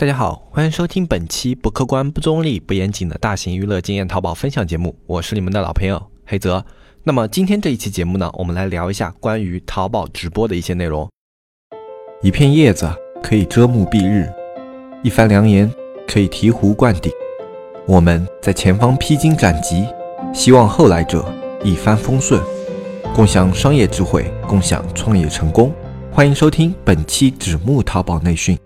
大家好，欢迎收听本期不客观、不中立、不严谨的大型娱乐经验淘宝分享节目，我是你们的老朋友黑泽。那么今天这一期节目呢，我们来聊一下关于淘宝直播的一些内容。一片叶子可以遮目蔽日，一番良言可以醍醐灌顶。我们在前方披荆斩棘，希望后来者一帆风顺，共享商业智慧，共享创业成功。欢迎收听本期纸木淘宝内训。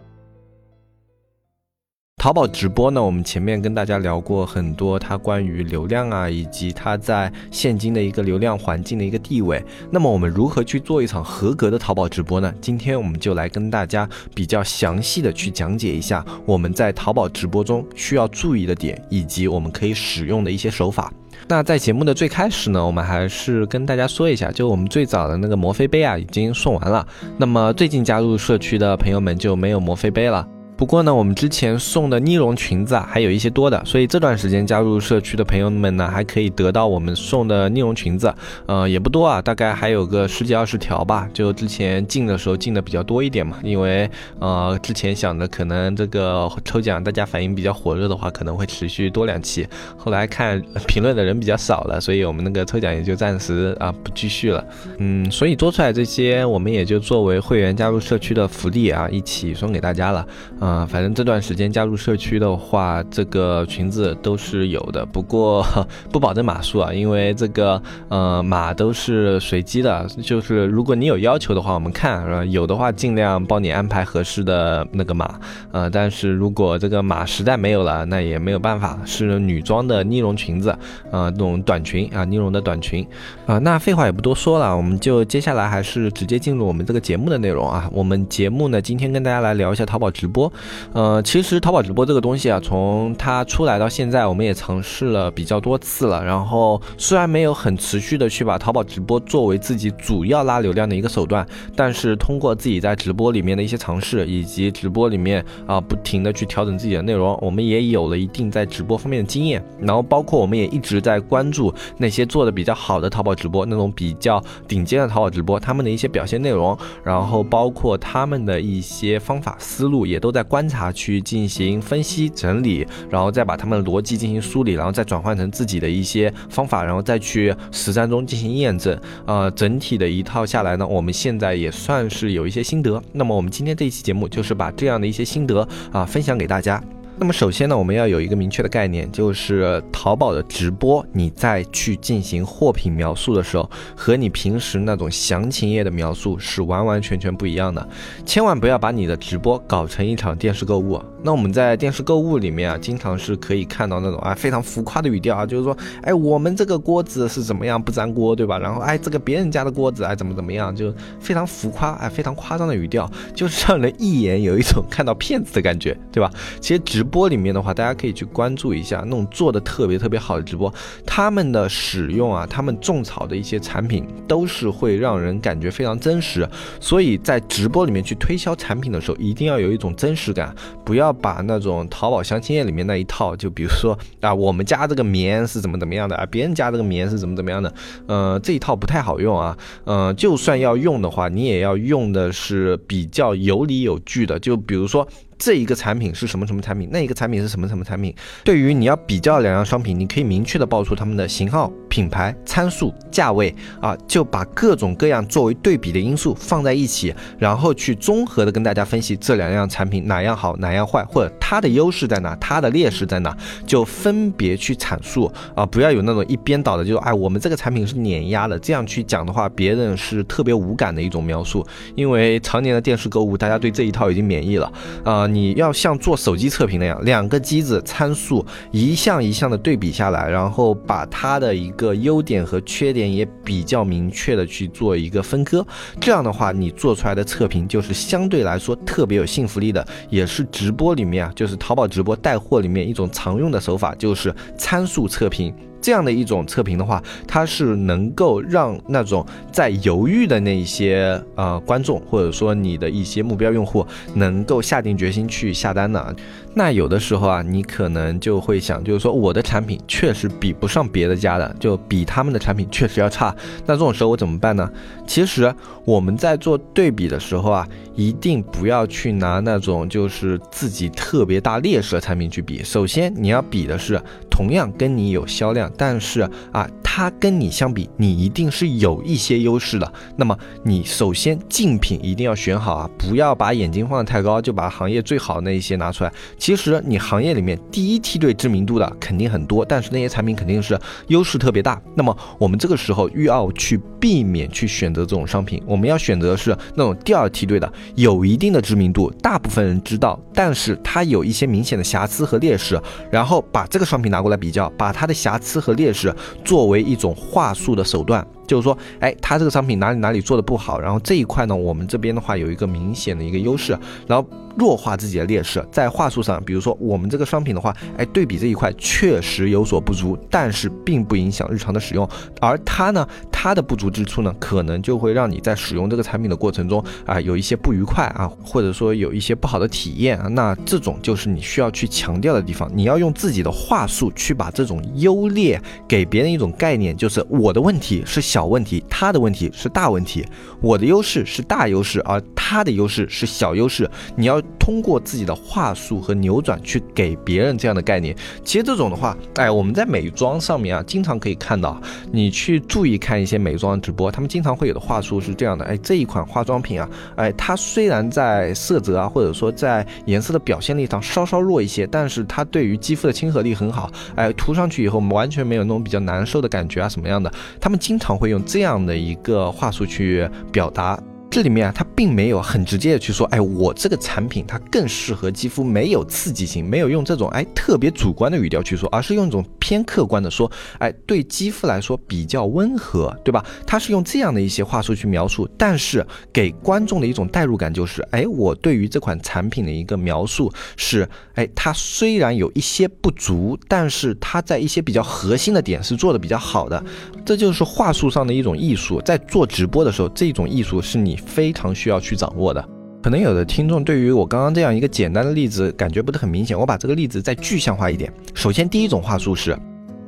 淘宝直播呢，我们前面跟大家聊过很多，它关于流量啊，以及它在现今的一个流量环境的一个地位。那么我们如何去做一场合格的淘宝直播呢？今天我们就来跟大家比较详细的去讲解一下我们在淘宝直播中需要注意的点，以及我们可以使用的一些手法。那在节目的最开始呢，我们还是跟大家说一下，就我们最早的那个摩飞杯啊，已经送完了。那么最近加入社区的朋友们就没有摩飞杯了。不过呢，我们之前送的呢绒裙子啊，还有一些多的，所以这段时间加入社区的朋友们呢，还可以得到我们送的呢绒裙子，呃，也不多啊，大概还有个十几二十条吧。就之前进的时候进的比较多一点嘛，因为呃，之前想的可能这个抽奖大家反应比较火热的话，可能会持续多两期。后来看评论的人比较少了，所以我们那个抽奖也就暂时啊不继续了。嗯，所以多出来这些，我们也就作为会员加入社区的福利啊，一起送给大家了。啊，啊反正这段时间加入社区的话，这个裙子都是有的，不过 不保证码数啊，因为这个呃码都是随机的，就是如果你有要求的话，我们看，有的话尽量帮你安排合适的那个码，呃，但是如果这个码实在没有了，那也没有办法，是女装的呢绒裙子，啊，那种短裙啊，呢绒的短裙，啊，那废话也不多说了，我们就接下来还是直接进入我们这个节目的内容啊，我们节目呢今天跟大家来聊一下淘宝直播。呃，其实淘宝直播这个东西啊，从它出来到现在，我们也尝试了比较多次了。然后虽然没有很持续的去把淘宝直播作为自己主要拉流量的一个手段，但是通过自己在直播里面的一些尝试，以及直播里面啊不停的去调整自己的内容，我们也有了一定在直播方面的经验。然后包括我们也一直在关注那些做的比较好的淘宝直播，那种比较顶尖的淘宝直播，他们的一些表现内容，然后包括他们的一些方法思路，也都在观察。去进行分析整理，然后再把他们的逻辑进行梳理，然后再转换成自己的一些方法，然后再去实战中进行验证。呃，整体的一套下来呢，我们现在也算是有一些心得。那么我们今天这一期节目就是把这样的一些心得啊分享给大家。那么首先呢，我们要有一个明确的概念，就是淘宝的直播，你在去进行货品描述的时候，和你平时那种详情页的描述是完完全全不一样的。千万不要把你的直播搞成一场电视购物。那我们在电视购物里面啊，经常是可以看到那种啊非常浮夸的语调啊，就是说，哎，我们这个锅子是怎么样不粘锅，对吧？然后，哎，这个别人家的锅子哎怎么怎么样，就非常浮夸，哎，非常夸张的语调，就是让人一眼有一种看到骗子的感觉，对吧？其实直播里面的话，大家可以去关注一下那种做的特别特别好的直播，他们的使用啊，他们种草的一些产品都是会让人感觉非常真实，所以在直播里面去推销产品的时候，一定要有一种真实感，不要。把那种淘宝详情页里面那一套，就比如说啊，我们家这个棉是怎么怎么样的啊，别人家这个棉是怎么怎么样的，呃，这一套不太好用啊，嗯，就算要用的话，你也要用的是比较有理有据的，就比如说。这一个产品是什么什么产品，那一个产品是什么什么产品？对于你要比较两样商品，你可以明确的报出它们的型号、品牌、参数、价位啊，就把各种各样作为对比的因素放在一起，然后去综合的跟大家分析这两样产品哪样好，哪样坏，或者它的优势在哪，它的劣势在哪，就分别去阐述啊，不要有那种一边倒的，就哎我们这个产品是碾压的，这样去讲的话，别人是特别无感的一种描述，因为常年的电视购物，大家对这一套已经免疫了啊。你要像做手机测评那样，两个机子参数一项一项的对比下来，然后把它的一个优点和缺点也比较明确的去做一个分割。这样的话，你做出来的测评就是相对来说特别有信服力的，也是直播里面啊，就是淘宝直播带货里面一种常用的手法，就是参数测评。这样的一种测评的话，它是能够让那种在犹豫的那一些呃观众，或者说你的一些目标用户，能够下定决心去下单的。那有的时候啊，你可能就会想，就是说我的产品确实比不上别的家的，就比他们的产品确实要差。那这种时候我怎么办呢？其实我们在做对比的时候啊，一定不要去拿那种就是自己特别大劣势的产品去比。首先你要比的是同样跟你有销量，但是啊，它跟你相比，你一定是有一些优势的。那么你首先竞品一定要选好啊，不要把眼睛放得太高，就把行业最好的那一些拿出来。其实你行业里面第一梯队知名度的肯定很多，但是那些产品肯定是优势特别大。那么我们这个时候又要去避免去选择这种商品，我们要选择是那种第二梯队的，有一定的知名度，大部分人知道，但是它有一些明显的瑕疵和劣势，然后把这个商品拿过来比较，把它的瑕疵和劣势作为一种话术的手段。就是说，哎，他这个商品哪里哪里做的不好，然后这一块呢，我们这边的话有一个明显的一个优势，然后弱化自己的劣势，在话术上，比如说我们这个商品的话，哎，对比这一块确实有所不足，但是并不影响日常的使用，而它呢，它的不足之处呢，可能就会让你在使用这个产品的过程中啊，有一些不愉快啊，或者说有一些不好的体验啊，那这种就是你需要去强调的地方，你要用自己的话术去把这种优劣给别人一种概念，就是我的问题是。小问题，他的问题是大问题，我的优势是大优势，而他的优势是小优势。你要通过自己的话术和扭转去给别人这样的概念。其实这种的话，哎，我们在美妆上面啊，经常可以看到，你去注意看一下美妆直播，他们经常会有的话术是这样的：哎，这一款化妆品啊，哎，它虽然在色泽啊，或者说在颜色的表现力上稍稍弱一些，但是它对于肌肤的亲和力很好，哎，涂上去以后完全没有那种比较难受的感觉啊什么样的。他们经常。会用这样的一个话术去表达。这里面啊，它并没有很直接的去说，哎，我这个产品它更适合肌肤，没有刺激性，没有用这种哎特别主观的语调去说，而是用一种偏客观的说，哎，对肌肤来说比较温和，对吧？它是用这样的一些话术去描述，但是给观众的一种代入感就是，哎，我对于这款产品的一个描述是，哎，它虽然有一些不足，但是它在一些比较核心的点是做的比较好的，这就是话术上的一种艺术。在做直播的时候，这种艺术是你。非常需要去掌握的，可能有的听众对于我刚刚这样一个简单的例子感觉不是很明显，我把这个例子再具象化一点。首先，第一种话术是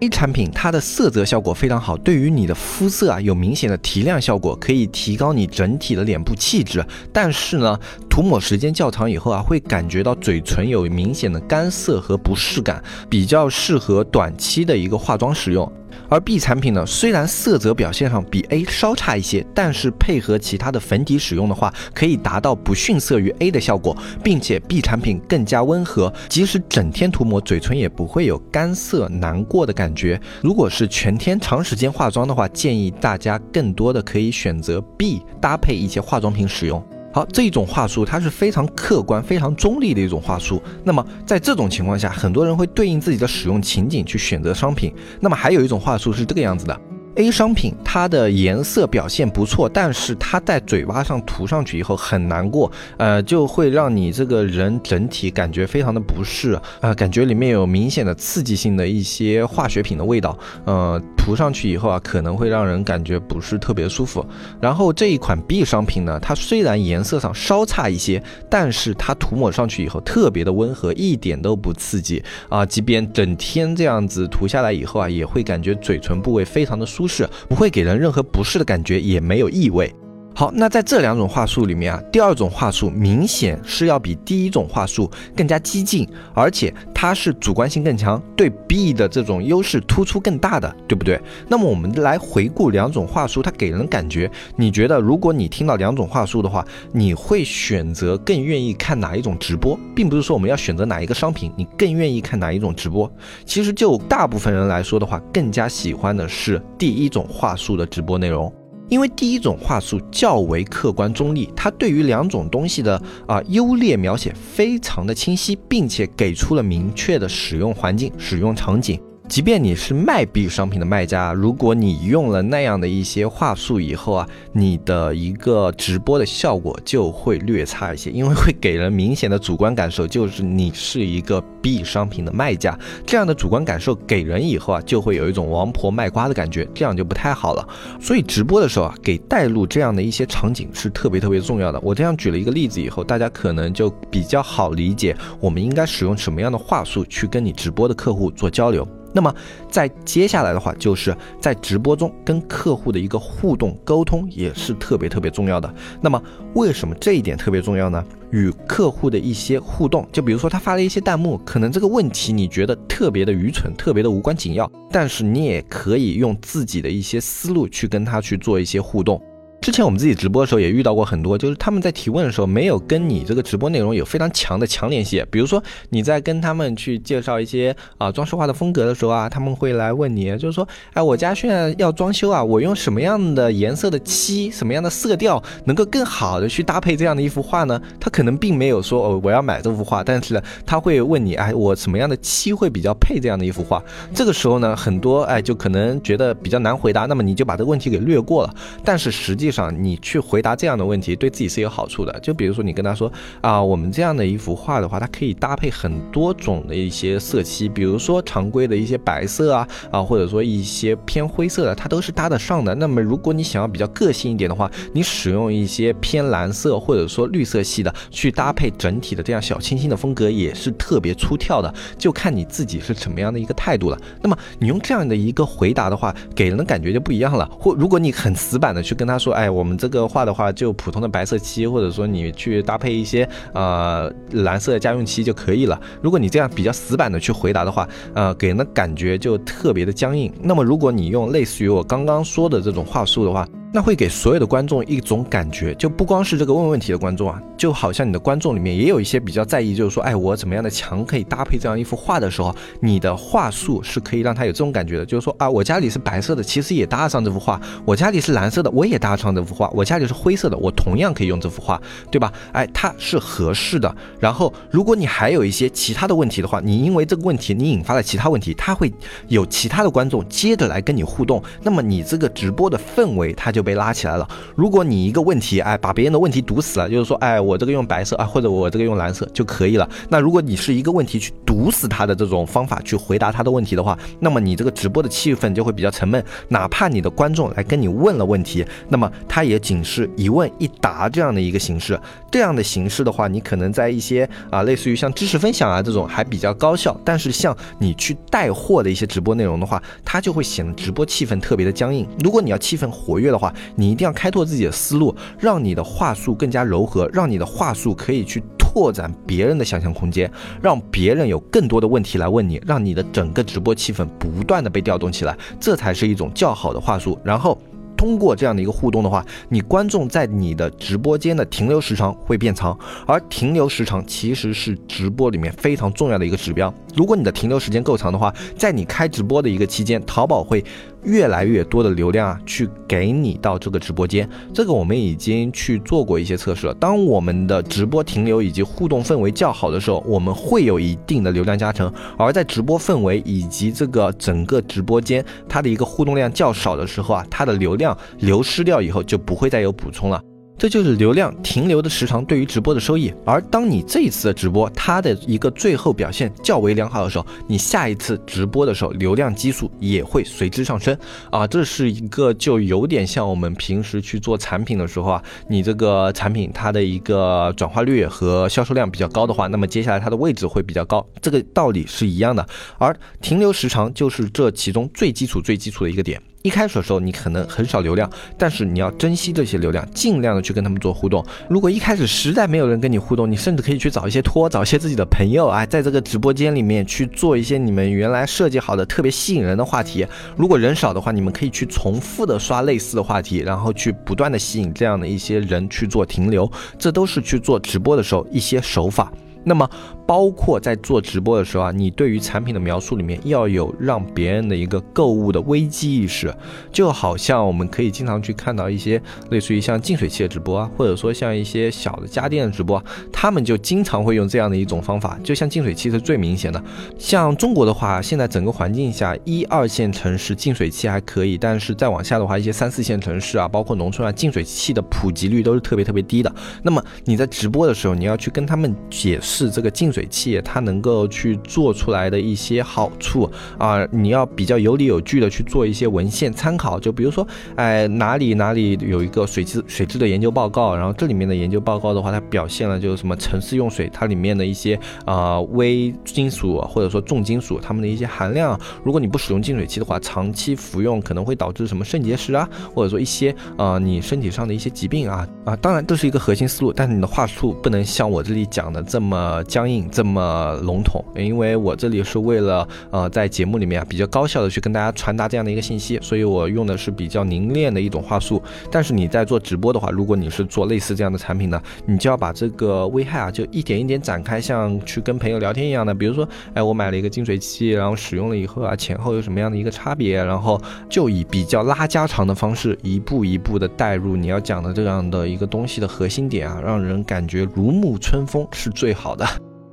，A 产品它的色泽效果非常好，对于你的肤色啊有明显的提亮效果，可以提高你整体的脸部气质。但是呢，涂抹时间较长以后啊，会感觉到嘴唇有明显的干涩和不适感，比较适合短期的一个化妆使用。而 B 产品呢，虽然色泽表现上比 A 稍差一些，但是配合其他的粉底使用的话，可以达到不逊色于 A 的效果，并且 B 产品更加温和，即使整天涂抹，嘴唇也不会有干涩难过的感觉。如果是全天长时间化妆的话，建议大家更多的可以选择 B 搭配一些化妆品使用。好，这一种话术它是非常客观、非常中立的一种话术。那么在这种情况下，很多人会对应自己的使用情景去选择商品。那么还有一种话术是这个样子的。A 商品它的颜色表现不错，但是它在嘴巴上涂上去以后很难过，呃，就会让你这个人整体感觉非常的不适，呃，感觉里面有明显的刺激性的一些化学品的味道，呃，涂上去以后啊，可能会让人感觉不是特别舒服。然后这一款 B 商品呢，它虽然颜色上稍差一些，但是它涂抹上去以后特别的温和，一点都不刺激啊，即便整天这样子涂下来以后啊，也会感觉嘴唇部位非常的舒。是不会给人任何不适的感觉，也没有异味。好，那在这两种话术里面啊，第二种话术明显是要比第一种话术更加激进，而且它是主观性更强，对 B 的这种优势突出更大的，对不对？那么我们来回顾两种话术，它给人感觉，你觉得如果你听到两种话术的话，你会选择更愿意看哪一种直播，并不是说我们要选择哪一个商品，你更愿意看哪一种直播。其实就大部分人来说的话，更加喜欢的是第一种话术的直播内容。因为第一种话术较为客观中立，它对于两种东西的啊优劣描写非常的清晰，并且给出了明确的使用环境、使用场景。即便你是卖 B 商品的卖家，如果你用了那样的一些话术以后啊，你的一个直播的效果就会略差一些，因为会给人明显的主观感受，就是你是一个 B 商品的卖家。这样的主观感受给人以后啊，就会有一种王婆卖瓜的感觉，这样就不太好了。所以直播的时候啊，给带入这样的一些场景是特别特别重要的。我这样举了一个例子以后，大家可能就比较好理解，我们应该使用什么样的话术去跟你直播的客户做交流。那么，在接下来的话，就是在直播中跟客户的一个互动沟通也是特别特别重要的。那么，为什么这一点特别重要呢？与客户的一些互动，就比如说他发了一些弹幕，可能这个问题你觉得特别的愚蠢，特别的无关紧要，但是你也可以用自己的一些思路去跟他去做一些互动。之前我们自己直播的时候也遇到过很多，就是他们在提问的时候没有跟你这个直播内容有非常强的强联系。比如说你在跟他们去介绍一些啊装饰画的风格的时候啊，他们会来问你，就是说，哎，我家现在要装修啊，我用什么样的颜色的漆，什么样的色调能够更好的去搭配这样的一幅画呢？他可能并没有说哦我要买这幅画，但是呢他会问你，哎，我什么样的漆会比较配这样的一幅画？这个时候呢，很多哎就可能觉得比较难回答，那么你就把这个问题给略过了。但是实际上。上你去回答这样的问题，对自己是有好处的。就比如说你跟他说啊，我们这样的一幅画的话，它可以搭配很多种的一些色系，比如说常规的一些白色啊啊，或者说一些偏灰色的，它都是搭得上的。那么如果你想要比较个性一点的话，你使用一些偏蓝色或者说绿色系的去搭配整体的这样小清新的风格，也是特别出挑的。就看你自己是什么样的一个态度了。那么你用这样的一个回答的话，给人的感觉就不一样了。或如果你很死板的去跟他说，哎。我们这个画的话，就普通的白色漆，或者说你去搭配一些呃蓝色家用漆就可以了。如果你这样比较死板的去回答的话，呃，给人的感觉就特别的僵硬。那么如果你用类似于我刚刚说的这种话术的话，那会给所有的观众一种感觉，就不光是这个问问题的观众啊，就好像你的观众里面也有一些比较在意，就是说，哎，我怎么样的墙可以搭配这样一幅画的时候，你的话术是可以让他有这种感觉的，就是说啊，我家里是白色的，其实也搭上这幅画；我家里是蓝色的，我也搭上这幅画；我家里是灰色的，我同样可以用这幅画，对吧？哎，它是合适的。然后，如果你还有一些其他的问题的话，你因为这个问题你引发了其他问题，他会有其他的观众接着来跟你互动，那么你这个直播的氛围它就。被拉起来了。如果你一个问题，哎，把别人的问题堵死了，就是说，哎，我这个用白色啊，或者我这个用蓝色就可以了。那如果你是一个问题去堵死他的这种方法去回答他的问题的话，那么你这个直播的气氛就会比较沉闷。哪怕你的观众来跟你问了问题，那么他也仅是一问一答这样的一个形式。这样的形式的话，你可能在一些啊，类似于像知识分享啊这种还比较高效。但是像你去带货的一些直播内容的话，它就会显得直播气氛特别的僵硬。如果你要气氛活跃的话，你一定要开拓自己的思路，让你的话术更加柔和，让你的话术可以去拓展别人的想象空间，让别人有更多的问题来问你，让你的整个直播气氛不断的被调动起来，这才是一种较好的话术。然后。通过这样的一个互动的话，你观众在你的直播间的停留时长会变长，而停留时长其实是直播里面非常重要的一个指标。如果你的停留时间够长的话，在你开直播的一个期间，淘宝会越来越多的流量啊，去给你到这个直播间。这个我们已经去做过一些测试了。当我们的直播停留以及互动氛围较好的时候，我们会有一定的流量加成；而在直播氛围以及这个整个直播间它的一个互动量较少的时候啊，它的流量。流失掉以后就不会再有补充了，这就是流量停留的时长对于直播的收益。而当你这一次的直播它的一个最后表现较为良好的时候，你下一次直播的时候流量基数也会随之上升啊，这是一个就有点像我们平时去做产品的时候啊，你这个产品它的一个转化率和销售量比较高的话，那么接下来它的位置会比较高，这个道理是一样的。而停留时长就是这其中最基础、最基础的一个点。一开始的时候，你可能很少流量，但是你要珍惜这些流量，尽量的去跟他们做互动。如果一开始实在没有人跟你互动，你甚至可以去找一些托，找一些自己的朋友啊，在这个直播间里面去做一些你们原来设计好的特别吸引人的话题。如果人少的话，你们可以去重复的刷类似的话题，然后去不断的吸引这样的一些人去做停留。这都是去做直播的时候一些手法。那么包括在做直播的时候啊，你对于产品的描述里面要有让别人的一个购物的危机意识，就好像我们可以经常去看到一些类似于像净水器的直播啊，或者说像一些小的家电的直播，他们就经常会用这样的一种方法，就像净水器是最明显的。像中国的话，现在整个环境下，一二线城市净水器还可以，但是再往下的话，一些三四线城市啊，包括农村啊，净水器的普及率都是特别特别低的。那么你在直播的时候，你要去跟他们解释这个净水器它能够去做出来的一些好处啊，你要比较有理有据的去做一些文献参考，就比如说，哎，哪里哪里有一个水质水质的研究报告，然后这里面的研究报告的话，它表现了就是什么城市用水它里面的一些啊微金属或者说重金属它们的一些含量，如果你不使用净水器的话，长期服用可能会导致什么肾结石啊，或者说一些呃你身体上的一些疾病啊。啊，当然这是一个核心思路，但是你的话术不能像我这里讲的这么僵硬，这么笼统，因为我这里是为了呃在节目里面啊比较高效的去跟大家传达这样的一个信息，所以我用的是比较凝练的一种话术。但是你在做直播的话，如果你是做类似这样的产品呢，你就要把这个危害啊就一点一点展开，像去跟朋友聊天一样的，比如说，哎，我买了一个净水器，然后使用了以后啊，前后有什么样的一个差别，然后就以比较拉家常的方式，一步一步的带入你要讲的这样的一个东西的核心点啊，让人感觉如沐春风是最好的。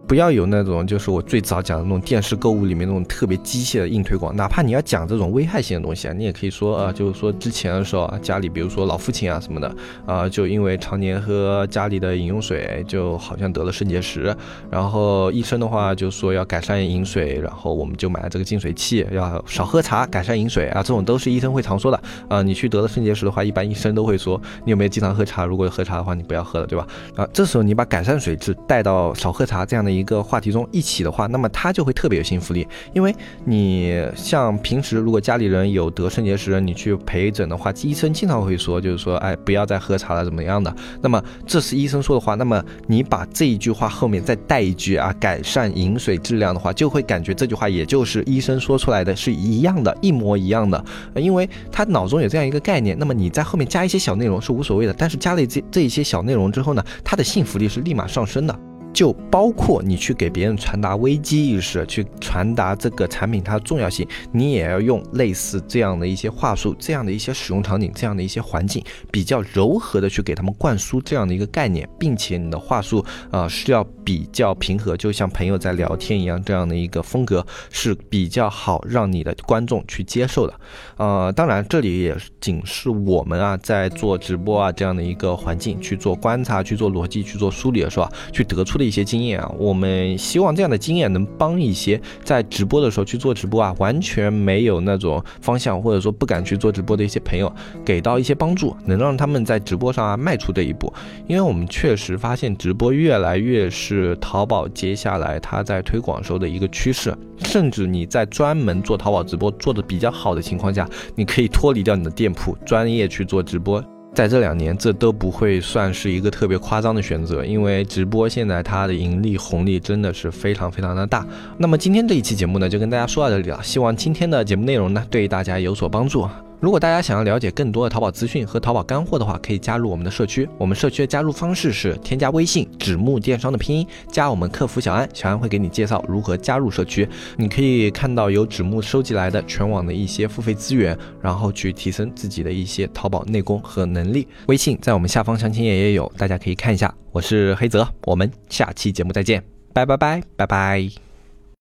不要有那种，就是我最早讲的那种电视购物里面那种特别机械的硬推广，哪怕你要讲这种危害性的东西啊，你也可以说啊，就是说之前的时候啊，家里比如说老父亲啊什么的啊，就因为常年喝家里的饮用水，就好像得了肾结石，然后医生的话就说要改善饮水，然后我们就买了这个净水器，要少喝茶，改善饮水啊，这种都是医生会常说的啊。你去得了肾结石的话，一般医生都会说你有没有经常喝茶，如果喝茶的话，你不要喝了，对吧？啊，这时候你把改善水质带到少喝茶这样的。一个话题中一起的话，那么他就会特别有信服力，因为你像平时如果家里人有得肾结石，你去陪诊的话，医生经常会说，就是说，哎，不要再喝茶了，怎么样的？那么这是医生说的话，那么你把这一句话后面再带一句啊，改善饮水质量的话，就会感觉这句话也就是医生说出来的是一样的，一模一样的，因为他脑中有这样一个概念，那么你在后面加一些小内容是无所谓的，但是加了这这一些小内容之后呢，他的信服力是立马上升的。就包括你去给别人传达危机意识，去传达这个产品它的重要性，你也要用类似这样的一些话术，这样的一些使用场景，这样的一些环境，比较柔和的去给他们灌输这样的一个概念，并且你的话术啊是要比较平和，就像朋友在聊天一样，这样的一个风格是比较好让你的观众去接受的。呃，当然这里也仅是我们啊在做直播啊这样的一个环境去做观察、去做逻辑、去做梳理的时候啊，去得出的一些经验啊，我们希望这样的经验能帮一些在直播的时候去做直播啊，完全没有那种方向或者说不敢去做直播的一些朋友，给到一些帮助，能让他们在直播上啊迈出这一步。因为我们确实发现直播越来越是淘宝接下来它在推广时候的一个趋势，甚至你在专门做淘宝直播做的比较好的情况下，你可以脱离掉你的店铺，专业去做直播。在这两年，这都不会算是一个特别夸张的选择，因为直播现在它的盈利红利真的是非常非常的大。那么今天这一期节目呢，就跟大家说到这里了，希望今天的节目内容呢，对大家有所帮助。如果大家想要了解更多的淘宝资讯和淘宝干货的话，可以加入我们的社区。我们社区的加入方式是添加微信“纸木电商”的拼音，加我们客服小安，小安会给你介绍如何加入社区。你可以看到由纸木收集来的全网的一些付费资源，然后去提升自己的一些淘宝内功和能力。微信在我们下方详情页也有，大家可以看一下。我是黑泽，我们下期节目再见，拜拜拜拜拜。